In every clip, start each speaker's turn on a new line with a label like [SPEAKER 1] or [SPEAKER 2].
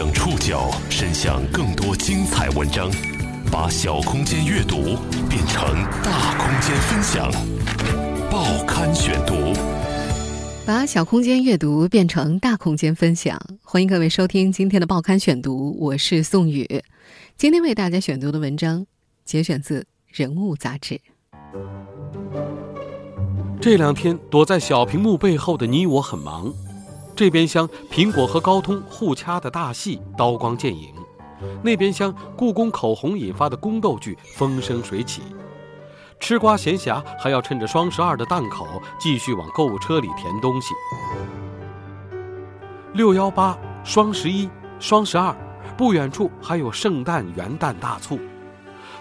[SPEAKER 1] 将触角伸向更多精彩文章，把小空间阅读变成大空间分享。报刊选读，
[SPEAKER 2] 把小空间阅读变成大空间分享。欢迎各位收听今天的报刊选读，我是宋宇。今天为大家选读的文章节选自《人物》杂志。
[SPEAKER 3] 这两天躲在小屏幕背后的你我很忙。这边厢苹果和高通互掐的大戏刀光剑影，那边厢故宫口红引发的宫斗剧风生水起。吃瓜闲暇还要趁着双十二的档口继续往购物车里填东西。六幺八、双十一、双十二，不远处还有圣诞、元旦大促。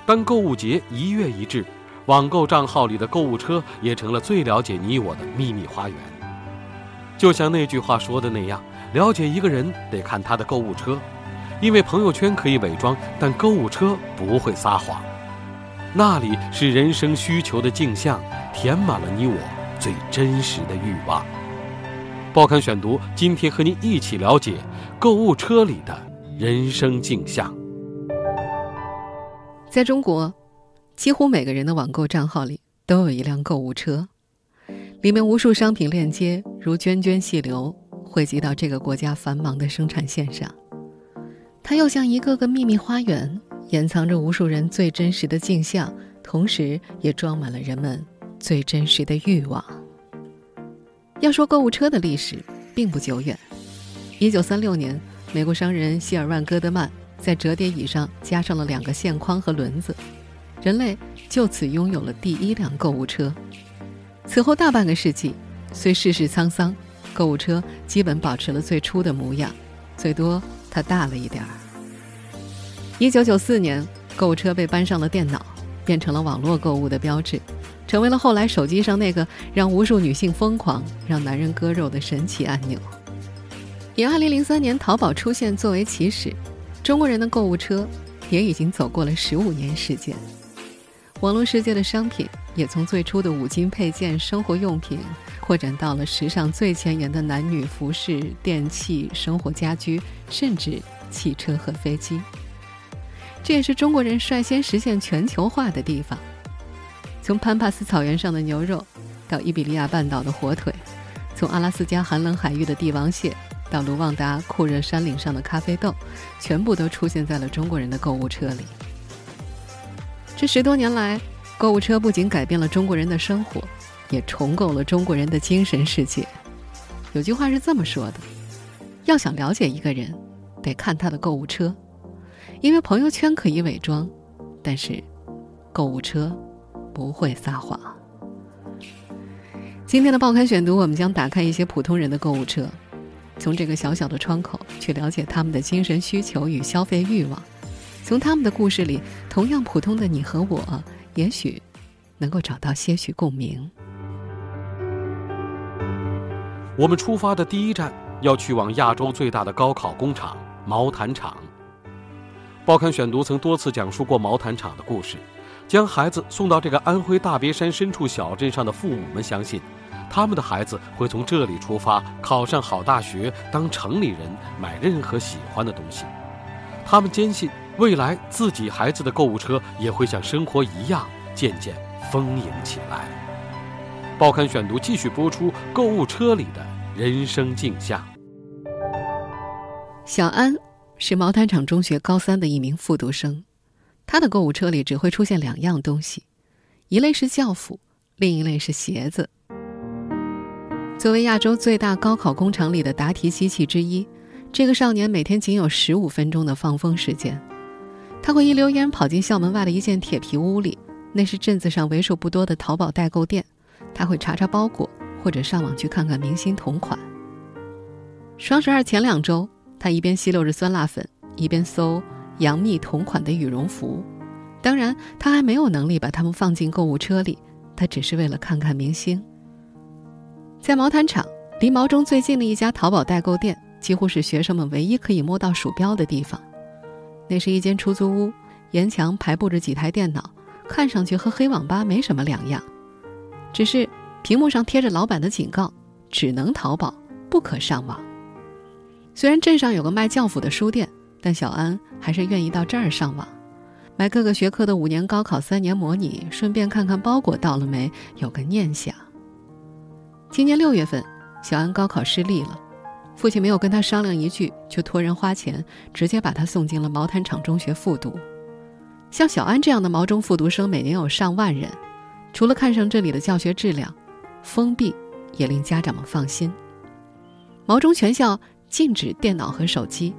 [SPEAKER 3] 当购物节一月一至，网购账号里的购物车也成了最了解你我的秘密花园。就像那句话说的那样，了解一个人得看他的购物车，因为朋友圈可以伪装，但购物车不会撒谎。那里是人生需求的镜像，填满了你我最真实的欲望。报刊选读，今天和您一起了解购物车里的人生镜像。
[SPEAKER 2] 在中国，几乎每个人的网购账号里都有一辆购物车。里面无数商品链接如涓涓细流，汇集到这个国家繁忙的生产线上。它又像一个个秘密花园，掩藏着无数人最真实的镜像，同时也装满了人们最真实的欲望。要说购物车的历史，并不久远。一九三六年，美国商人希尔万·戈德曼在折叠椅上加上了两个线框和轮子，人类就此拥有了第一辆购物车。此后大半个世纪，虽世事沧桑，购物车基本保持了最初的模样，最多它大了一点儿。一九九四年，购物车被搬上了电脑，变成了网络购物的标志，成为了后来手机上那个让无数女性疯狂、让男人割肉的神奇按钮。以二零零三年淘宝出现作为起始，中国人的购物车也已经走过了十五年时间。网络世界的商品也从最初的五金配件、生活用品，扩展到了时尚最前沿的男女服饰、电器、生活家居，甚至汽车和飞机。这也是中国人率先实现全球化的地方。从潘帕斯草原上的牛肉，到伊比利亚半岛的火腿；从阿拉斯加寒冷海域的帝王蟹，到卢旺达酷热山岭上的咖啡豆，全部都出现在了中国人的购物车里。这十多年来，购物车不仅改变了中国人的生活，也重构了中国人的精神世界。有句话是这么说的：要想了解一个人，得看他的购物车，因为朋友圈可以伪装，但是购物车不会撒谎。今天的报刊选读，我们将打开一些普通人的购物车，从这个小小的窗口去了解他们的精神需求与消费欲望。从他们的故事里，同样普通的你和我，也许能够找到些许共鸣。
[SPEAKER 3] 我们出发的第一站要去往亚洲最大的高考工厂——毛毯厂。报刊选读曾多次讲述过毛毯厂的故事，将孩子送到这个安徽大别山深处小镇上的父母们相信，他们的孩子会从这里出发，考上好大学，当城里人，买任何喜欢的东西。他们坚信。未来自己孩子的购物车也会像生活一样渐渐丰盈起来。报刊选读继续播出购物车里的人生镜像。
[SPEAKER 2] 小安是毛坦厂中学高三的一名复读生，他的购物车里只会出现两样东西，一类是教辅，另一类是鞋子。作为亚洲最大高考工厂里的答题机器之一，这个少年每天仅有十五分钟的放风时间。他会一溜烟跑进校门外的一间铁皮屋里，那是镇子上为数不多的淘宝代购店。他会查查包裹，或者上网去看看明星同款。双十二前两周，他一边吸溜着酸辣粉，一边搜杨幂同款的羽绒服。当然，他还没有能力把它们放进购物车里，他只是为了看看明星。在毛毯厂，离毛中最近的一家淘宝代购店，几乎是学生们唯一可以摸到鼠标的地方。那是一间出租屋，沿墙排布着几台电脑，看上去和黑网吧没什么两样，只是屏幕上贴着老板的警告：只能淘宝，不可上网。虽然镇上有个卖教辅的书店，但小安还是愿意到这儿上网，买各个学科的五年高考三年模拟，顺便看看包裹到了没，有个念想。今年六月份，小安高考失利了，父亲没有跟他商量一句，就托人花钱，直接把他送进了毛坦厂中学复读。像小安这样的毛中复读生每年有上万人，除了看上这里的教学质量，封闭也令家长们放心。毛中全校禁止电脑和手机，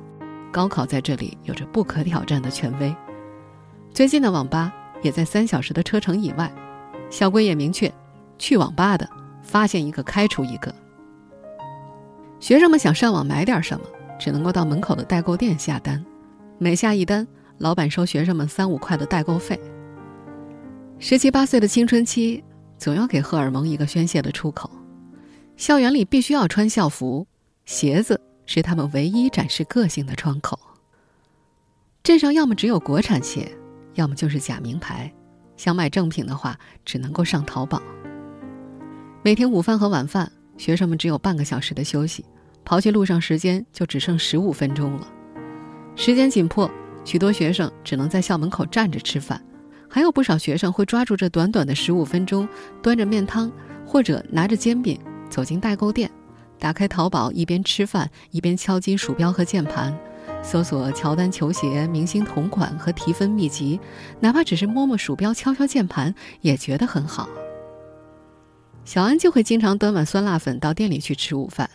[SPEAKER 2] 高考在这里有着不可挑战的权威。最近的网吧也在三小时的车程以外，校规也明确，去网吧的发现一个开除一个。学生们想上网买点什么，只能够到门口的代购店下单，每下一单。老板收学生们三五块的代购费。十七八岁的青春期，总要给荷尔蒙一个宣泄的出口。校园里必须要穿校服，鞋子是他们唯一展示个性的窗口。镇上要么只有国产鞋，要么就是假名牌。想买正品的话，只能够上淘宝。每天午饭和晚饭，学生们只有半个小时的休息，刨去路上时间，就只剩十五分钟了。时间紧迫。许多学生只能在校门口站着吃饭，还有不少学生会抓住这短短的十五分钟，端着面汤或者拿着煎饼走进代购店，打开淘宝，一边吃饭一边敲击鼠标和键盘，搜索乔丹球鞋、明星同款和提分秘籍，哪怕只是摸摸鼠标、敲敲键盘，也觉得很好。小安就会经常端碗酸辣粉到店里去吃午饭，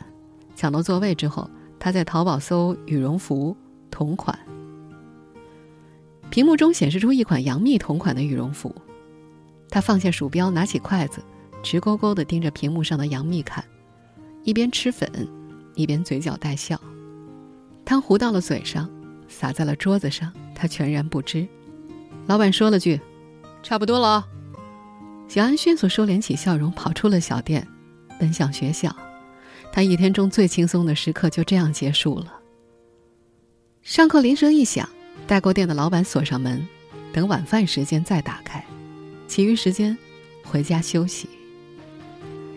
[SPEAKER 2] 抢到座位之后，他在淘宝搜羽绒服同款。屏幕中显示出一款杨幂同款的羽绒服，他放下鼠标，拿起筷子，直勾勾地盯着屏幕上的杨幂看，一边吃粉，一边嘴角带笑。汤糊到了嘴上，洒在了桌子上，他全然不知。老板说了句：“差不多了。”小安迅速收敛起笑容，跑出了小店，奔向学校。他一天中最轻松的时刻就这样结束了。上课铃声一响。代购店的老板锁上门，等晚饭时间再打开，其余时间回家休息。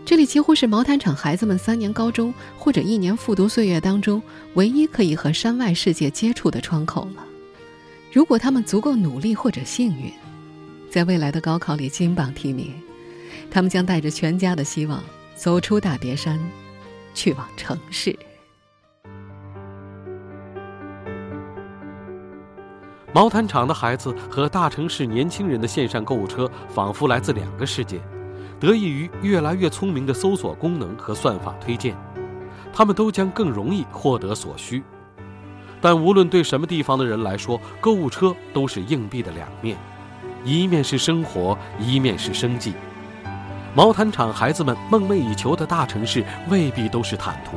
[SPEAKER 2] 这里几乎是毛毯厂孩子们三年高中或者一年复读岁月当中唯一可以和山外世界接触的窗口了。如果他们足够努力或者幸运，在未来的高考里金榜题名，他们将带着全家的希望走出大别山，去往城市。
[SPEAKER 3] 毛毯厂的孩子和大城市年轻人的线上购物车仿佛来自两个世界，得益于越来越聪明的搜索功能和算法推荐，他们都将更容易获得所需。但无论对什么地方的人来说，购物车都是硬币的两面，一面是生活，一面是生计。毛毯厂孩子们梦寐以求的大城市未必都是坦途，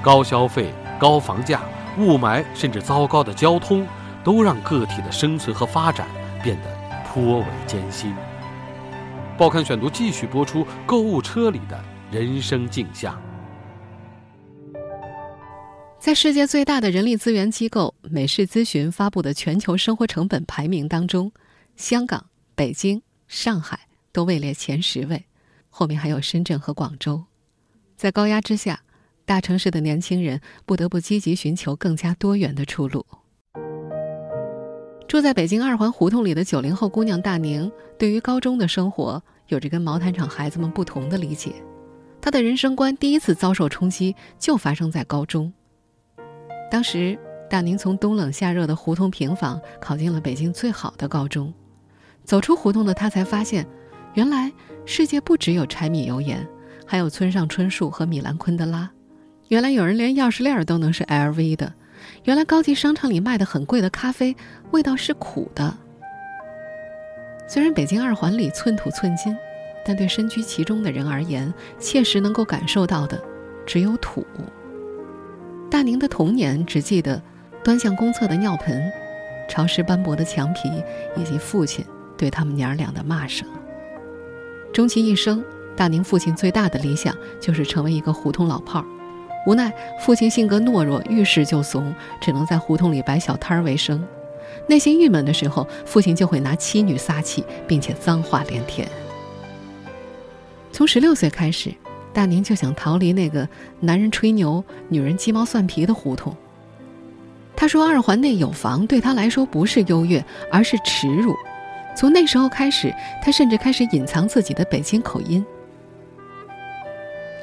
[SPEAKER 3] 高消费、高房价、雾霾，甚至糟糕的交通。都让个体的生存和发展变得颇为艰辛。报刊选读继续播出购物车里的人生镜像。
[SPEAKER 2] 在世界最大的人力资源机构美世咨询发布的全球生活成本排名当中，香港、北京、上海都位列前十位，后面还有深圳和广州。在高压之下，大城市的年轻人不得不积极寻求更加多元的出路。住在北京二环胡同里的九零后姑娘大宁，对于高中的生活有着跟毛毯厂孩子们不同的理解。她的人生观第一次遭受冲击，就发生在高中。当时，大宁从冬冷夏热的胡同平房考进了北京最好的高中。走出胡同的她才发现，原来世界不只有柴米油盐，还有村上春树和米兰昆德拉。原来有人连钥匙链都能是 LV 的。原来高级商场里卖的很贵的咖啡，味道是苦的。虽然北京二环里寸土寸金，但对身居其中的人而言，切实能够感受到的只有土。大宁的童年只记得端向公厕的尿盆、潮湿斑驳的墙皮，以及父亲对他们娘儿俩的骂声。终其一生，大宁父亲最大的理想就是成为一个胡同老炮儿。无奈，父亲性格懦弱，遇事就怂，只能在胡同里摆小摊儿为生。内心郁闷的时候，父亲就会拿妻女撒气，并且脏话连天。从十六岁开始，大宁就想逃离那个男人吹牛、女人鸡毛蒜皮的胡同。他说：“二环内有房对他来说不是优越，而是耻辱。”从那时候开始，他甚至开始隐藏自己的北京口音。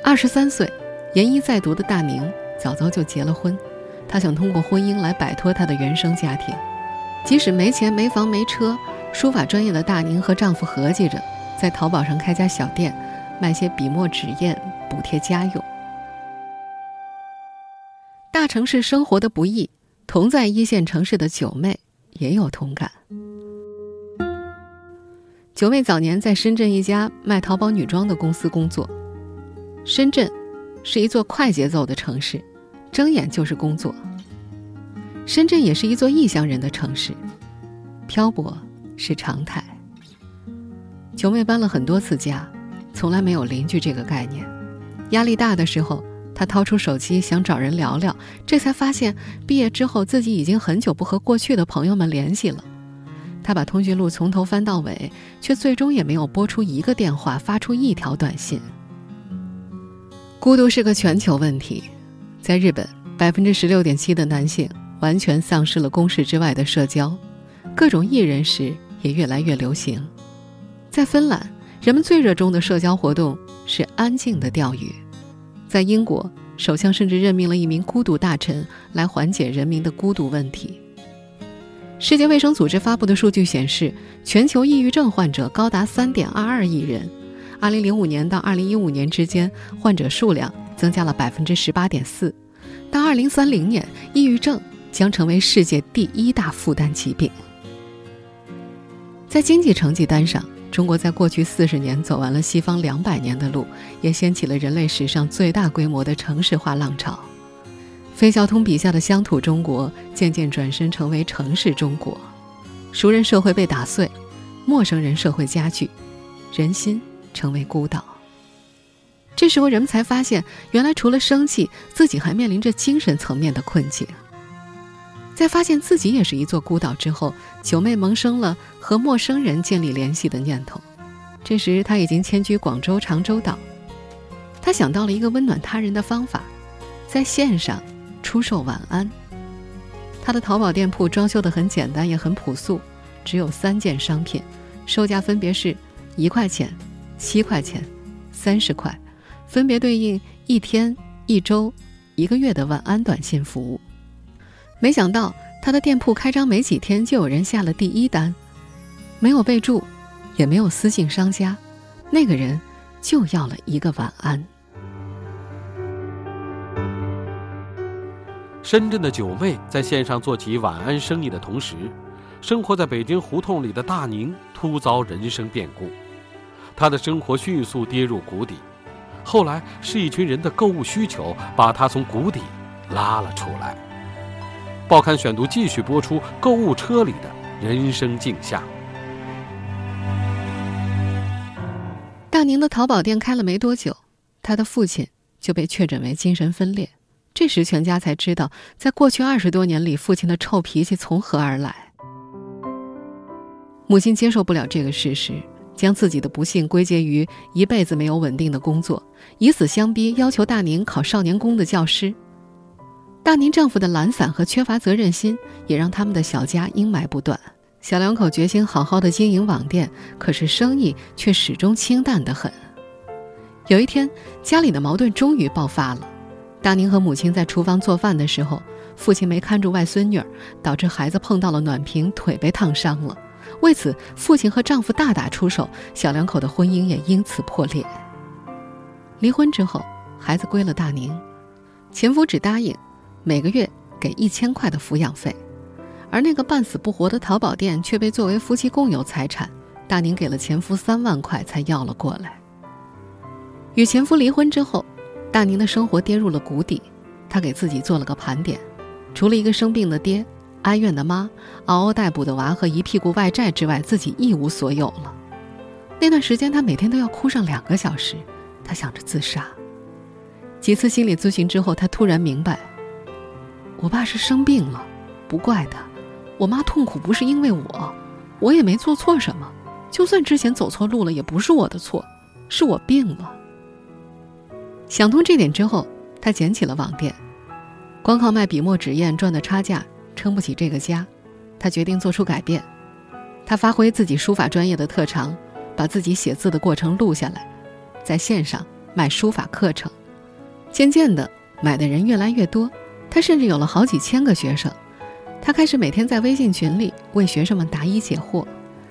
[SPEAKER 2] 二十三岁，研一在读的大宁早早就结了婚，他想通过婚姻来摆脱他的原生家庭。即使没钱、没房、没车，书法专业的大宁和丈夫合计着，在淘宝上开家小店，卖些笔墨纸砚，补贴家用。大城市生活的不易，同在一线城市的九妹也有同感。九妹早年在深圳一家卖淘宝女装的公司工作。深圳是一座快节奏的城市，睁眼就是工作。深圳也是一座异乡人的城市，漂泊是常态。九妹搬了很多次家，从来没有邻居这个概念。压力大的时候，她掏出手机想找人聊聊，这才发现毕业之后自己已经很久不和过去的朋友们联系了。他把通讯录从头翻到尾，却最终也没有拨出一个电话，发出一条短信。孤独是个全球问题，在日本，百分之十六点七的男性完全丧失了公事之外的社交，各种艺人时也越来越流行。在芬兰，人们最热衷的社交活动是安静的钓鱼。在英国，首相甚至任命了一名孤独大臣来缓解人民的孤独问题。世界卫生组织发布的数据显示，全球抑郁症患者高达三点二二亿人。二零零五年到二零一五年之间，患者数量增加了百分之十八点四。到二零三零年，抑郁症将成为世界第一大负担疾病。在经济成绩单上，中国在过去四十年走完了西方两百年的路，也掀起了人类史上最大规模的城市化浪潮。费孝通笔下的乡土中国渐渐转身成为城市中国，熟人社会被打碎，陌生人社会加剧，人心成为孤岛。这时候，人们才发现，原来除了生气，自己还面临着精神层面的困境。在发现自己也是一座孤岛之后，九妹萌生了和陌生人建立联系的念头。这时，她已经迁居广州长洲岛，她想到了一个温暖他人的方法，在线上。出售晚安。他的淘宝店铺装修的很简单，也很朴素，只有三件商品，售价分别是一块钱、七块钱、三十块，分别对应一天、一周、一个月的晚安短信服务。没想到他的店铺开张没几天，就有人下了第一单，没有备注，也没有私信商家，那个人就要了一个晚安。
[SPEAKER 3] 深圳的九妹在线上做起晚安生意的同时，生活在北京胡同里的大宁突遭人生变故，他的生活迅速跌入谷底。后来是一群人的购物需求把他从谷底拉了出来。报刊选读继续播出购物车里的人生镜像。
[SPEAKER 2] 大宁的淘宝店开了没多久，他的父亲就被确诊为精神分裂。这时，全家才知道，在过去二十多年里，父亲的臭脾气从何而来。母亲接受不了这个事实，将自己的不幸归结于一辈子没有稳定的工作，以死相逼，要求大宁考少年宫的教师。大宁丈夫的懒散和缺乏责任心，也让他们的小家阴霾不断。小两口决心好好的经营网店，可是生意却始终清淡得很。有一天，家里的矛盾终于爆发了。大宁和母亲在厨房做饭的时候，父亲没看住外孙女，导致孩子碰到了暖瓶，腿被烫伤了。为此，父亲和丈夫大打出手，小两口的婚姻也因此破裂。离婚之后，孩子归了大宁，前夫只答应每个月给一千块的抚养费，而那个半死不活的淘宝店却被作为夫妻共有财产，大宁给了前夫三万块才要了过来。与前夫离婚之后。大宁的生活跌入了谷底，他给自己做了个盘点，除了一个生病的爹、哀怨的妈、嗷嗷待哺的娃和一屁股外债之外，自己一无所有了。那段时间，他每天都要哭上两个小时，他想着自杀。几次心理咨询之后，他突然明白，我爸是生病了，不怪他；我妈痛苦不是因为我，我也没做错什么，就算之前走错路了，也不是我的错，是我病了。想通这点之后，他捡起了网店。光靠卖笔墨纸砚赚的差价撑不起这个家，他决定做出改变。他发挥自己书法专业的特长，把自己写字的过程录下来，在线上卖书法课程。渐渐的，买的人越来越多，他甚至有了好几千个学生。他开始每天在微信群里为学生们答疑解惑。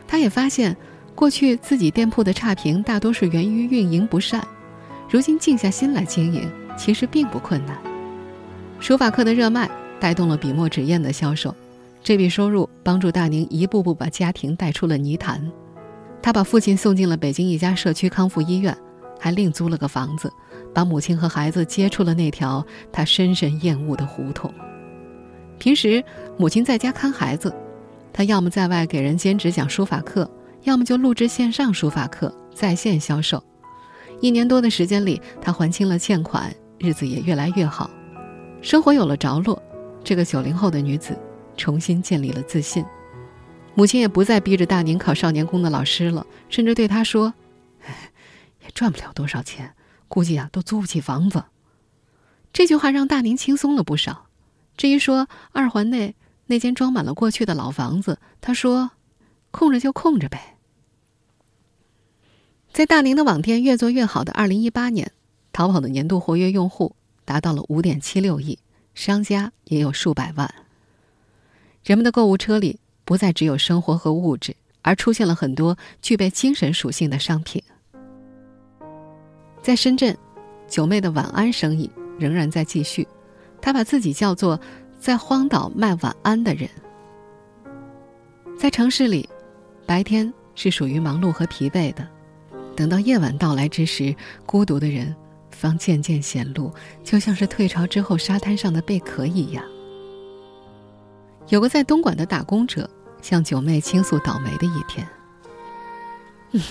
[SPEAKER 2] 他也发现，过去自己店铺的差评大多是源于运营不善，如今静下心来经营，其实并不困难。书法课的热卖带动了笔墨纸砚的销售，这笔收入帮助大宁一步步把家庭带出了泥潭。他把父亲送进了北京一家社区康复医院，还另租了个房子，把母亲和孩子接出了那条他深深厌恶的胡同。平时母亲在家看孩子，他要么在外给人兼职讲书法课，要么就录制线上书法课在线销售。一年多的时间里，他还清了欠款，日子也越来越好。生活有了着落，这个九零后的女子重新建立了自信。母亲也不再逼着大宁考少年宫的老师了，甚至对他说：“也赚不了多少钱，估计啊都租不起房子。”这句话让大宁轻松了不少。至于说二环内那间装满了过去的老房子，他说：“空着就空着呗。”在大宁的网店越做越好的二零一八年，淘宝的年度活跃用户。达到了五点七六亿，商家也有数百万。人们的购物车里不再只有生活和物质，而出现了很多具备精神属性的商品。在深圳，九妹的晚安生意仍然在继续，她把自己叫做“在荒岛卖晚安的人”。在城市里，白天是属于忙碌和疲惫的，等到夜晚到来之时，孤独的人。方渐渐显露，就像是退潮之后沙滩上的贝壳一样。有个在东莞的打工者向九妹倾诉倒霉的一天：“嗯，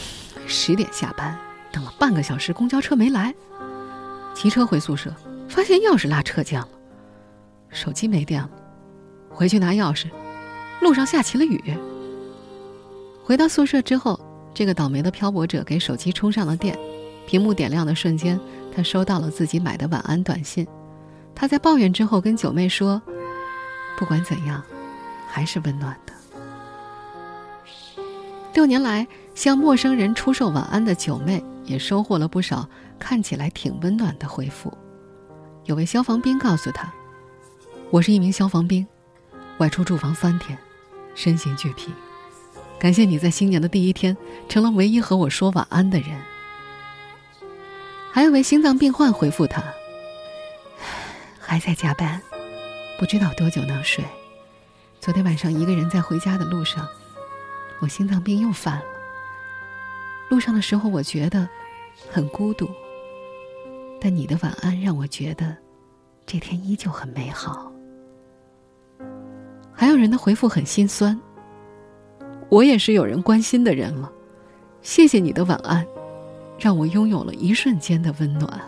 [SPEAKER 2] 十点下班，等了半个小时，公交车没来。骑车回宿舍，发现钥匙落车间了，手机没电了。回去拿钥匙，路上下起了雨。回到宿舍之后，这个倒霉的漂泊者给手机充上了电，屏幕点亮的瞬间。”他收到了自己买的晚安短信，他在抱怨之后跟九妹说：“不管怎样，还是温暖的。”六年来，向陌生人出售晚安的九妹也收获了不少看起来挺温暖的回复。有位消防兵告诉他：“我是一名消防兵，外出驻防三天，身心俱疲。感谢你在新年的第一天成了唯一和我说晚安的人。”还有位心脏病患回复他：“还在加班，不知道多久能睡。昨天晚上一个人在回家的路上，我心脏病又犯了。路上的时候我觉得很孤独，但你的晚安让我觉得这天依旧很美好。”还有人的回复很心酸：“我也是有人关心的人了，谢谢你的晚安。”让我拥有了一瞬间的温暖。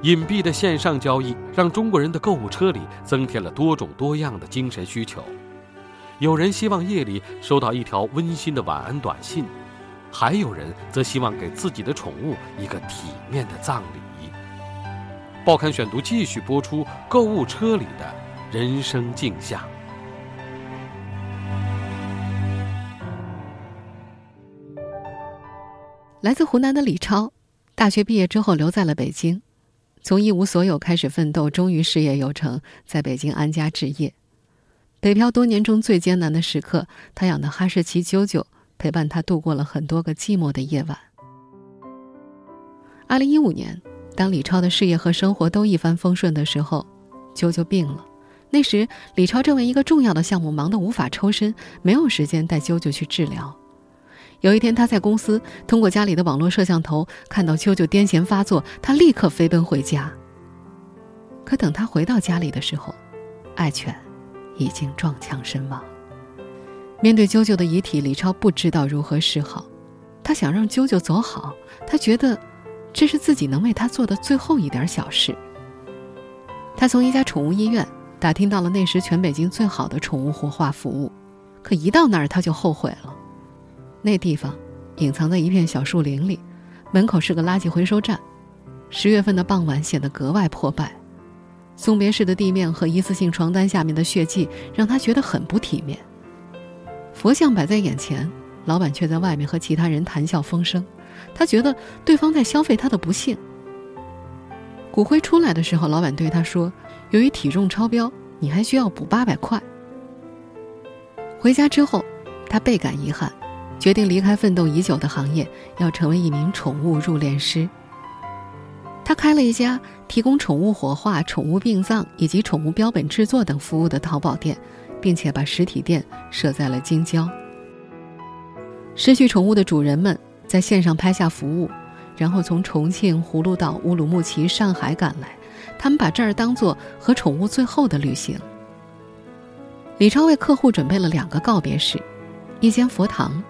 [SPEAKER 3] 隐蔽的线上交易让中国人的购物车里增添了多种多样的精神需求。有人希望夜里收到一条温馨的晚安短信，还有人则希望给自己的宠物一个体面的葬礼。报刊选读继续播出购物车里的人生镜像。
[SPEAKER 2] 来自湖南的李超，大学毕业之后留在了北京，从一无所有开始奋斗，终于事业有成，在北京安家置业。北漂多年中最艰难的时刻，他养的哈士奇啾啾陪伴他度过了很多个寂寞的夜晚。二零一五年，当李超的事业和生活都一帆风顺的时候，啾啾病了。那时，李超正为一个重要的项目忙得无法抽身，没有时间带啾啾去治疗。有一天，他在公司通过家里的网络摄像头看到啾啾癫痫发作，他立刻飞奔回家。可等他回到家里的时候，爱犬已经撞墙身亡。面对啾啾的遗体，李超不知道如何是好。他想让啾啾走好，他觉得这是自己能为他做的最后一点小事。他从一家宠物医院打听到了那时全北京最好的宠物活化服务。可一到那儿他就后悔了。那地方隐藏在一片小树林里，门口是个垃圾回收站。十月份的傍晚显得格外破败，送别室的地面和一次性床单下面的血迹让他觉得很不体面。佛像摆在眼前，老板却在外面和其他人谈笑风生，他觉得对方在消费他的不幸。骨灰出来的时候，老板对他说：“由于体重超标，你还需要补八百块。”回家之后，他倍感遗憾，决定离开奋斗已久的行业，要成为一名宠物入殓师。他开了一家提供宠物火化、宠物殡葬以及宠物标本制作等服务的淘宝店，并且把实体店设在了京郊。失去宠物的主人们在线上拍下服务，然后从重庆、葫芦岛、乌鲁木齐、上海赶来，他们把这儿当做和宠物最后的旅行。李超为客户准备了两个告别室，一间佛堂，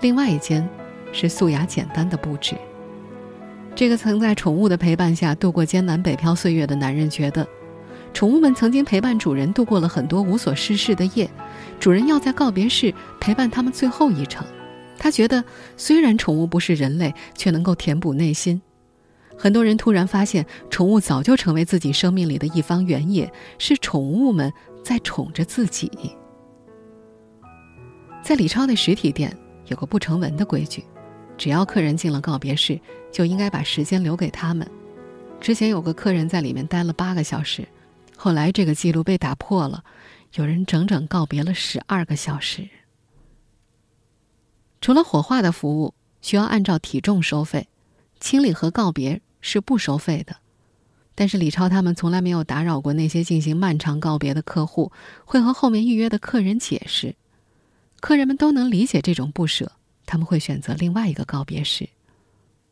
[SPEAKER 2] 另外一间是素雅简单的布置。这个曾在宠物的陪伴下度过艰难北漂岁月的男人觉得，宠物们曾经陪伴主人度过了很多无所事事的夜，主人要在告别式陪伴他们最后一程。他觉得，虽然宠物不是人类，却能够填补内心。很多人突然发现，宠物早就成为自己生命里的一方原野，是宠物们在宠着自己。在李超的实体店有个不成文的规矩。只要客人进了告别室，就应该把时间留给他们。之前有个客人在里面待了八个小时，后来这个记录被打破了，有人整整告别了十二个小时。除了火化的服务需要按照体重收费，清理和告别是不收费的。但是李超他们从来没有打扰过那些进行漫长告别的客户，会和后面预约的客人解释，客人们都能理解这种不舍。他们会选择另外一个告别式，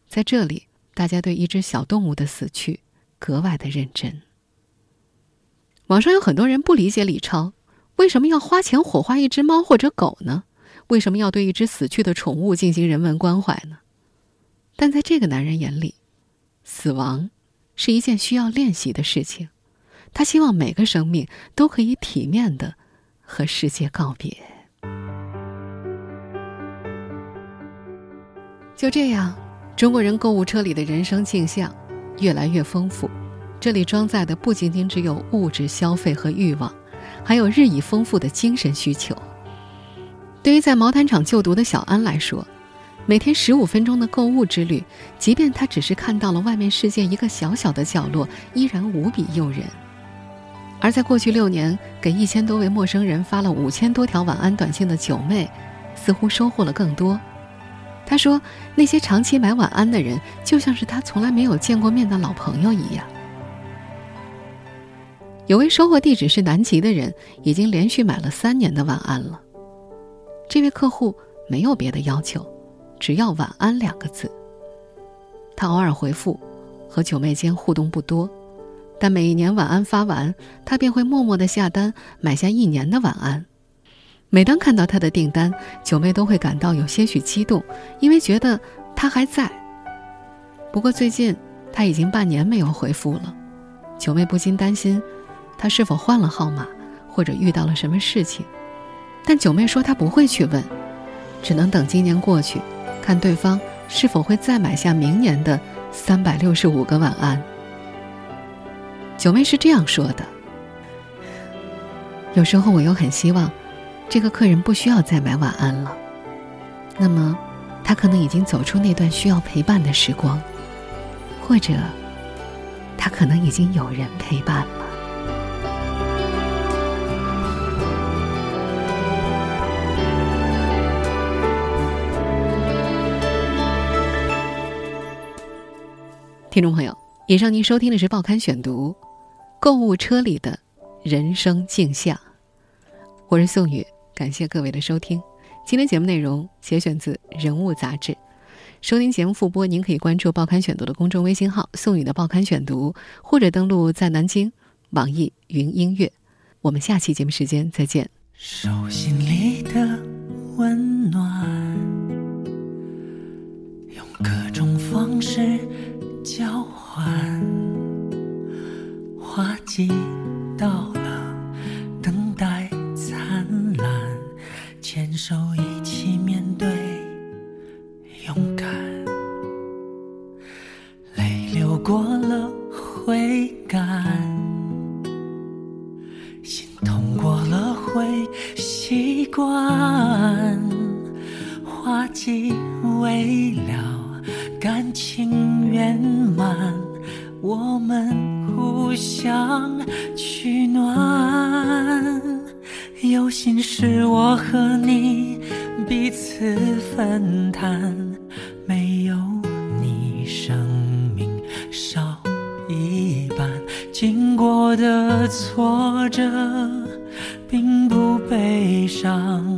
[SPEAKER 2] 在这里，大家对一只小动物的死去格外的认真。网上有很多人不理解李超为什么要花钱火化一只猫或者狗呢？为什么要对一只死去的宠物进行人文关怀呢？但在这个男人眼里，死亡是一件需要练习的事情。他希望每个生命都可以体面的和世界告别。就这样，中国人购物车里的人生镜像越来越丰富。这里装载的不仅仅只有物质消费和欲望，还有日益丰富的精神需求。对于在毛毯厂就读的小安来说，每天十五分钟的购物之旅，即便他只是看到了外面世界一个小小的角落，依然无比诱人。而在过去六年给一千多位陌生人发了五千多条晚安短信的九妹，似乎收获了更多。他说：“那些长期买晚安的人，就像是他从来没有见过面的老朋友一样。”有位收货地址是南极的人，已经连续买了三年的晚安了。这位客户没有别的要求，只要“晚安”两个字。他偶尔回复，和九妹间互动不多，但每一年晚安发完，他便会默默的下单买下一年的晚安。每当看到他的订单，九妹都会感到有些许激动，因为觉得他还在。不过最近他已经半年没有回复了，九妹不禁担心他是否换了号码，或者遇到了什么事情。但九妹说她不会去问，只能等今年过去，看对方是否会再买下明年的三百六十五个晚安。九妹是这样说的：“有时候我又很希望。”这个客人不需要再买晚安了，那么，他可能已经走出那段需要陪伴的时光，或者，他可能已经有人陪伴了。听众朋友，以上您收听的是《报刊选读》，购物车里的人生镜像，我是宋宇。感谢各位的收听，今天节目内容节选自《人物》杂志。收听节目复播，您可以关注《报刊选读》的公众微信号“宋宇的报刊选读”，或者登录在南京网易云音乐。我们下期节目时间再见。手心里的温暖，晚花季到了等待灿烂牵手一起面对勇敢泪流
[SPEAKER 4] 过了会干心痛过了会习惯花季未了感情圆满。我们互相取暖。有心事我和你彼此分担，没有你生命少一半。经过的挫折并不悲伤，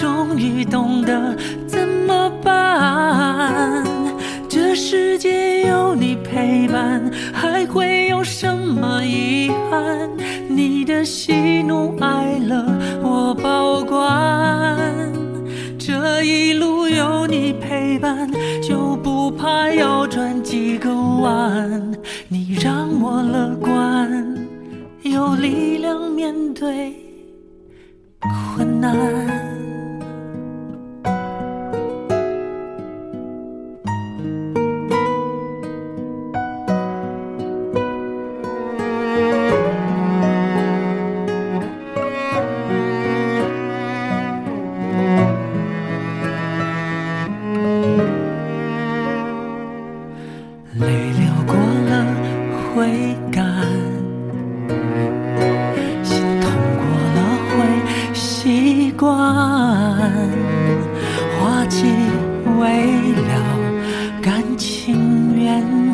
[SPEAKER 4] 终于懂得怎么办。这世界有你陪伴，还会有什么遗憾？你的喜怒哀乐我保管，这一路有你陪伴，就不怕要转几个弯。你让我乐观，有力量面对困难。让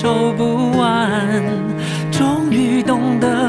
[SPEAKER 4] 受不完终于懂得